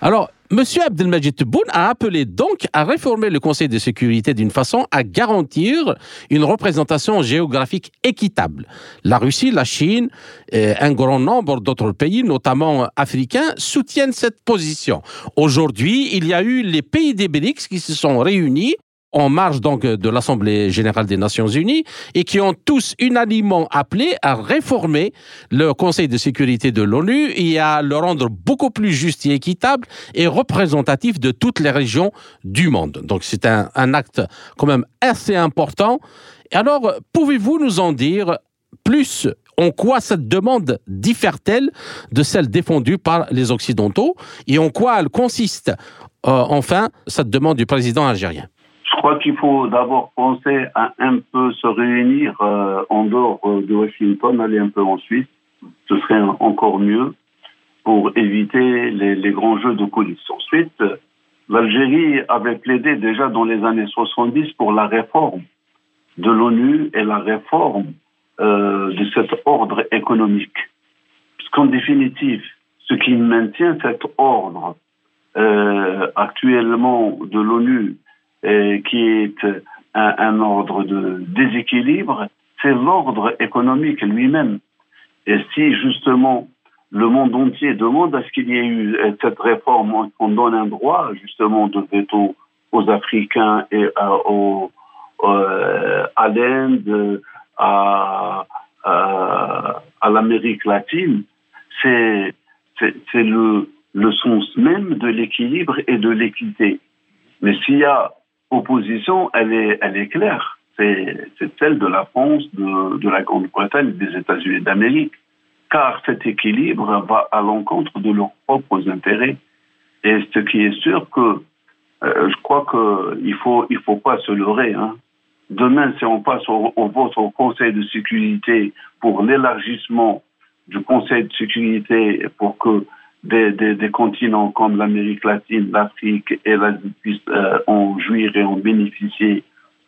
Alors, M. Abdelmajid Tebboune a appelé donc à réformer le Conseil de sécurité d'une façon à garantir une représentation géographique équitable. La Russie, la Chine et un grand nombre d'autres pays, notamment africains, soutiennent cette position. Aujourd'hui, il y a eu les pays des BRICS qui se sont réunis en marge donc de l'Assemblée générale des Nations unies et qui ont tous unanimement appelé à réformer le Conseil de sécurité de l'ONU et à le rendre beaucoup plus juste et équitable et représentatif de toutes les régions du monde. Donc c'est un, acte quand même assez important. Alors, pouvez-vous nous en dire plus? En quoi cette demande diffère-t-elle de celle défendue par les Occidentaux? Et en quoi elle consiste, euh, enfin, cette demande du président algérien crois qu'il faut d'abord penser à un peu se réunir euh, en dehors euh, de Washington, aller un peu en Suisse. Ce serait encore mieux pour éviter les, grands jeux de coulisses. Ensuite, l'Algérie avait plaidé déjà dans les années 70 pour la réforme de l'ONU et la réforme euh, de cet ordre économique. Puisqu'en définitive, ce qui maintient cet ordre actuellement de l'ONU qui est un, ordre de déséquilibre, c'est l'ordre économique lui-même. Et si justement le monde entier demande à ce qu'il y ait eu cette réforme, qu'on donne un droit justement de veto aux Africains et à, aux, euh, à l'Inde, à, à, l'Amérique latine. C'est le, le sens même de l'équilibre et de l'équité. Mais s'il y a opposition, elle est, elle est claire. C'est celle de la France, de, la Grande-Bretagne et des États-Unis d'Amérique car cet équilibre va à l'encontre de leurs propres intérêts. Et ce qui est sûr que euh, je crois qu'il faut il faut pas se leurrer. Hein. Demain, si on passe au, vote au Conseil de sécurité pour l'élargissement du Conseil de sécurité pour que des, des, des continents comme l'Amérique latine, l'Afrique et l'Asie puissent euh, en jouir et en bénéficier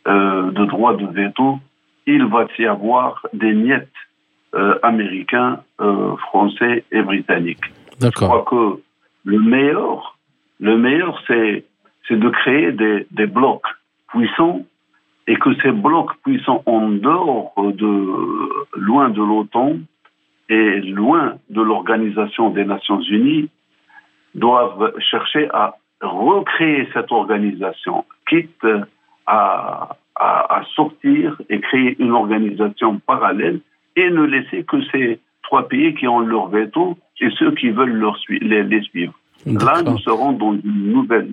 euh, de droits de veto, il va y avoir des miettes euh, américains, euh, français et britanniques. Je crois que le meilleur, le meilleur, c'est c'est de créer des, des blocs puissants et que ces blocs puissants en dehors de loin de l'OTAN et loin de l'organisation des Nations Unies doivent chercher à recréer cette organisation, quitte à, à, à sortir et créer une organisation parallèle et ne laisser que ces trois pays qui ont leur veto et ceux qui veulent leur les, les, suivre. Là, nous serons dans une nouvelle,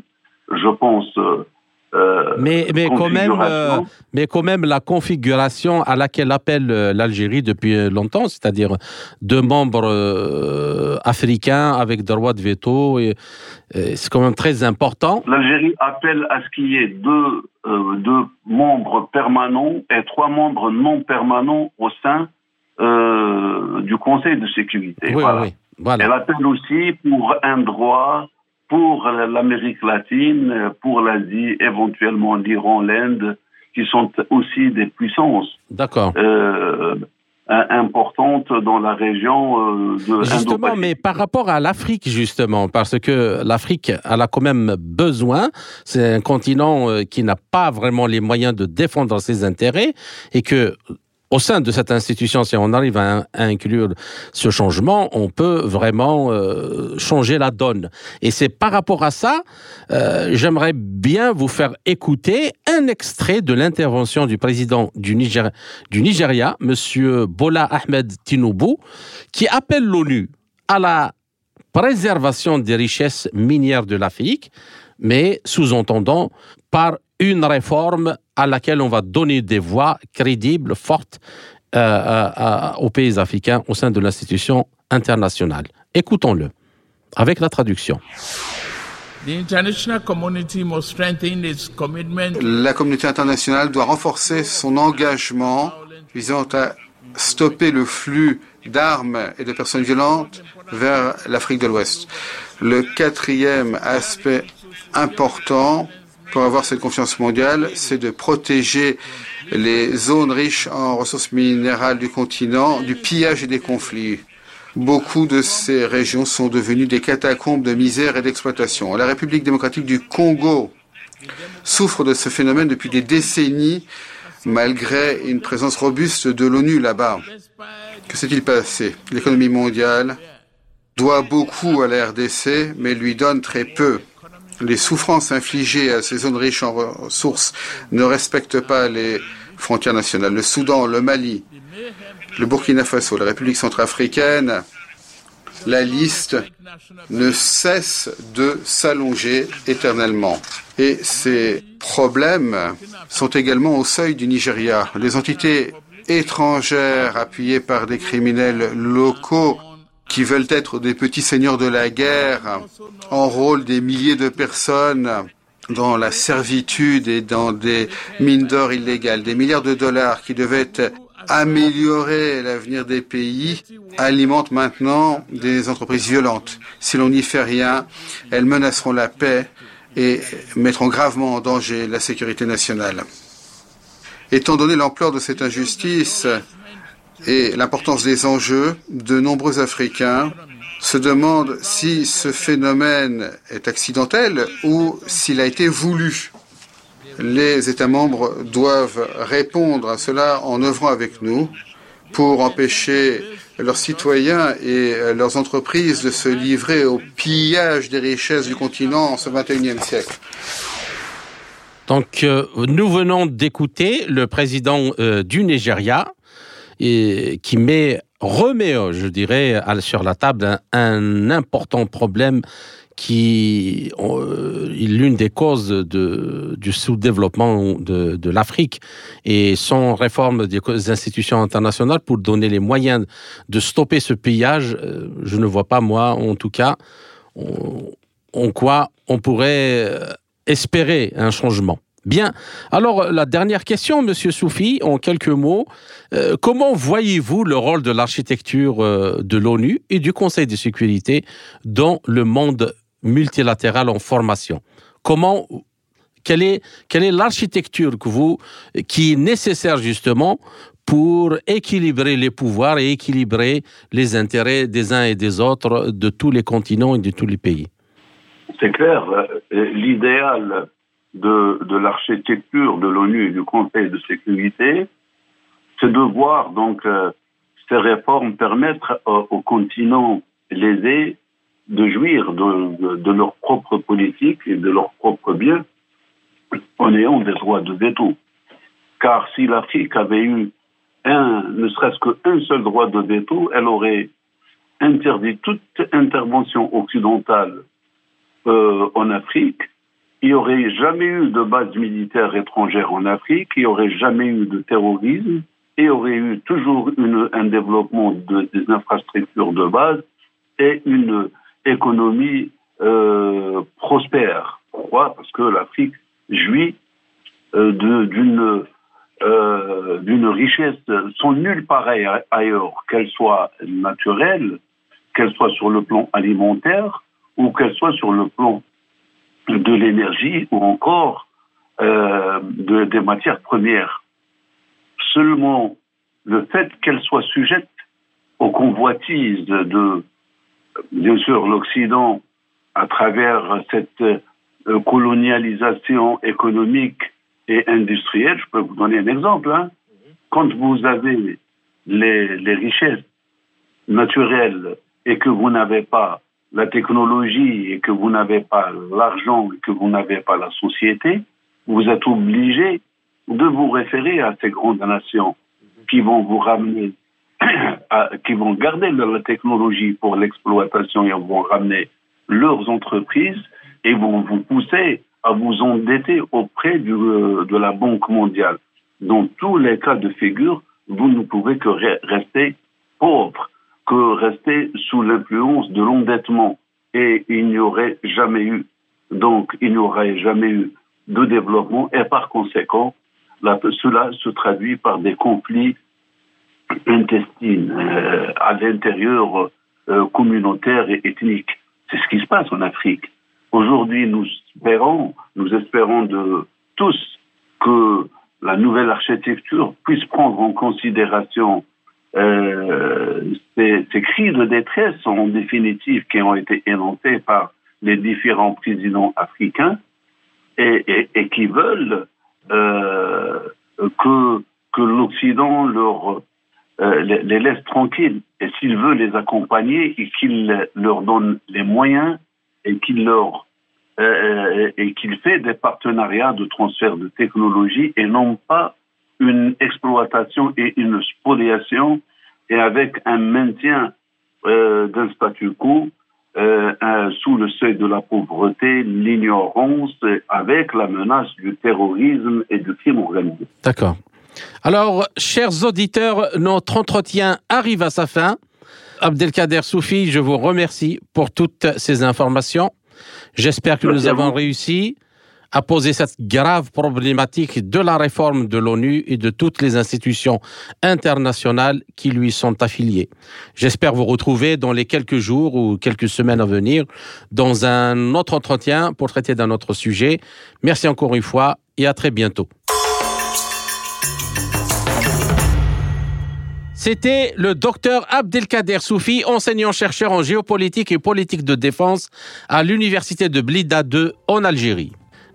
je pense, euh, mais, mais, quand même, euh, mais quand même, la configuration à laquelle appelle euh, l'Algérie depuis longtemps, c'est-à-dire deux membres africains avec droit de veto, et, c'est quand même très important. L'Algérie appelle à ce qu'il y ait deux, deux membres permanents et trois membres non permanents au sein du Conseil de sécurité. voilà. Elle appelle aussi pour un droit pour l'Amérique latine, pour l'Asie, éventuellement l'Iran, l'Inde, qui sont aussi des puissances. D'accord. Euh, importantes dans la région euh, de Justement, mais par rapport à l'Afrique, justement, parce que l'Afrique, elle a quand même besoin, c'est un continent euh, qui n'a pas vraiment les moyens de défendre ses intérêts, et que au sein de cette institution, si on arrive à, inclure ce changement, on peut vraiment euh, changer la donne. Et c'est par rapport à ça, euh, j'aimerais bien vous faire écouter un extrait de l'intervention du président du, Niger, du Nigeria, Monsieur Bola Ahmed Tinubu, qui appelle l'ONU à la préservation des richesses minières de l'Afrique, mais sous-entendant par une réforme à laquelle on va donner des voix crédibles, fortes euh, euh, aux pays africains au sein de l'institution internationale. Écoutons-le avec la traduction. La communauté internationale doit renforcer son engagement visant à stopper le flux d'armes et de personnes violentes vers l'Afrique de l'Ouest. Le quatrième aspect important pour avoir cette confiance mondiale, c'est de protéger les zones riches en ressources minérales du continent du pillage et des conflits. Beaucoup de ces régions sont devenues des catacombes de misère et d'exploitation. La République démocratique du Congo souffre de ce phénomène depuis des décennies, malgré une présence robuste de l'ONU là-bas. Que s'est-il passé? L'économie mondiale doit beaucoup à la RDC, mais lui donne très peu les souffrances infligées à ces zones riches en ressources ne respectent pas les frontières nationales. Le Soudan, le Mali, le Burkina Faso, la République centrafricaine, la liste ne cesse de s'allonger éternellement. Et ces problèmes sont également au seuil du Nigeria. Les entités étrangères appuyées par des criminels locaux qui veulent être des petits seigneurs de la guerre, enrôlent des milliers de personnes dans la servitude et dans des mines d'or illégales. Des milliards de dollars qui devaient améliorer l'avenir des pays alimentent maintenant des entreprises violentes. Si l'on n'y fait rien, elles menaceront la paix et mettront gravement en danger la sécurité nationale. Étant donné l'ampleur de cette injustice, et l'importance des enjeux, de nombreux Africains se demandent si ce phénomène est accidentel ou s'il a été voulu. Les États membres doivent répondre à cela en œuvrant avec nous pour empêcher leurs citoyens et leurs entreprises de se livrer au pillage des richesses du continent en ce 21e siècle. Donc, euh, nous venons d'écouter le président euh, du Nigeria qui met, remet, je dirais, sur la table un important problème qui euh, est l'une des causes du sous-développement de, l'Afrique et sans réforme des institutions internationales pour donner les moyens de stopper ce pillage, euh, je ne vois pas, moi, en tout cas, en quoi on pourrait euh, espérer un changement. Bien. Alors, la dernière question, Monsieur Soufi, en quelques mots. comment voyez-vous le rôle de l'architecture de l'ONU et du Conseil de sécurité dans le monde multilatérale en formation? Comment, quelle est, quelle est l'architecture que vous, qui est nécessaire justement pour équilibrer les pouvoirs et équilibrer les intérêts des uns et des autres de tous les continents et de tous les pays? C'est clair. Euh, l'idéal de, de l'architecture de l'ONU et du Conseil de sécurité, c'est de voir donc euh, ces réformes permettre euh, aux continents lésés de jouir de, leur propre politique et de leur propre bien en ayant des droits de veto. Car si l'Afrique avait eu un, ne serait-ce qu'un seul droit de veto, elle aurait interdit toute intervention occidentale euh, en Afrique. Il n'y aurait jamais eu de base militaire étrangère en Afrique, il n'y aurait jamais eu de terrorisme, et il y aurait eu toujours une, un développement de, des infrastructures de base et une économie euh, prospère. Pourquoi? Parce que l'Afrique jouit euh, d'une euh, d'une richesse sans nulle pareille ailleurs, qu'elle soit naturelle, qu'elle soit sur le plan alimentaire ou qu'elle soit sur le plan de l'énergie ou encore euh, de, des matières premières. Seulement le fait qu'elle soit sujette aux convoitises de bien sûr, l'Occident, à travers cette euh, colonialisation économique et industrielle, je peux vous donner un exemple. Hein. Quand vous avez les, les richesses naturelles et que vous n'avez pas la technologie et que vous n'avez pas l'argent et que vous n'avez pas la société, vous êtes obligé de vous référer à ces grandes nations qui vont vous ramener qui vont garder leur technologie pour l'exploitation et vont ramener leurs entreprises et vont vous pousser à vous endetter auprès euh, de la Banque mondiale. Dans tous les cas de figure, vous ne pouvez que rester pauvre, que rester sous l'influence de l'endettement. Et il n'y aurait jamais eu, donc il n'y aurait jamais eu de développement et par conséquent, cela se traduit par des conflits intestine euh, à l'intérieur euh, communautaire et ethnique. C'est ce qui se passe en Afrique. Aujourd'hui, nous espérons, nous espérons de tous que la nouvelle architecture puisse prendre en considération euh, ces, ces, cris de détresse en définitive qui ont été énoncés par les différents présidents africains et, qui veulent euh, que, l'Occident leur euh, les, laisse tranquilles. Et s'il veut les accompagner et qu'il leur donne les moyens et qu'il leur euh, et qu'il fait des partenariats de transfert de technologie et non pas une exploitation et une spoliation et avec un maintien euh, d'un statu quo euh, sous le seuil de la pauvreté, l'ignorance, avec la menace du terrorisme et du crime organisé. D'accord. Alors, chers auditeurs, notre entretien arrive à sa fin. Abdelkader Soufi, je vous remercie pour toutes ces informations. J'espère que nous avons réussi à poser cette grave problématique de la réforme de l'ONU et de toutes les institutions internationales qui lui sont affiliées. J'espère vous retrouver dans les quelques jours ou quelques semaines à venir dans un autre entretien pour traiter d'un autre sujet. Merci encore une fois et à très bientôt. C'était le docteur Abdelkader Soufi, enseignant-chercheur en géopolitique et politique de défense à l'université de Blida 2 en Algérie.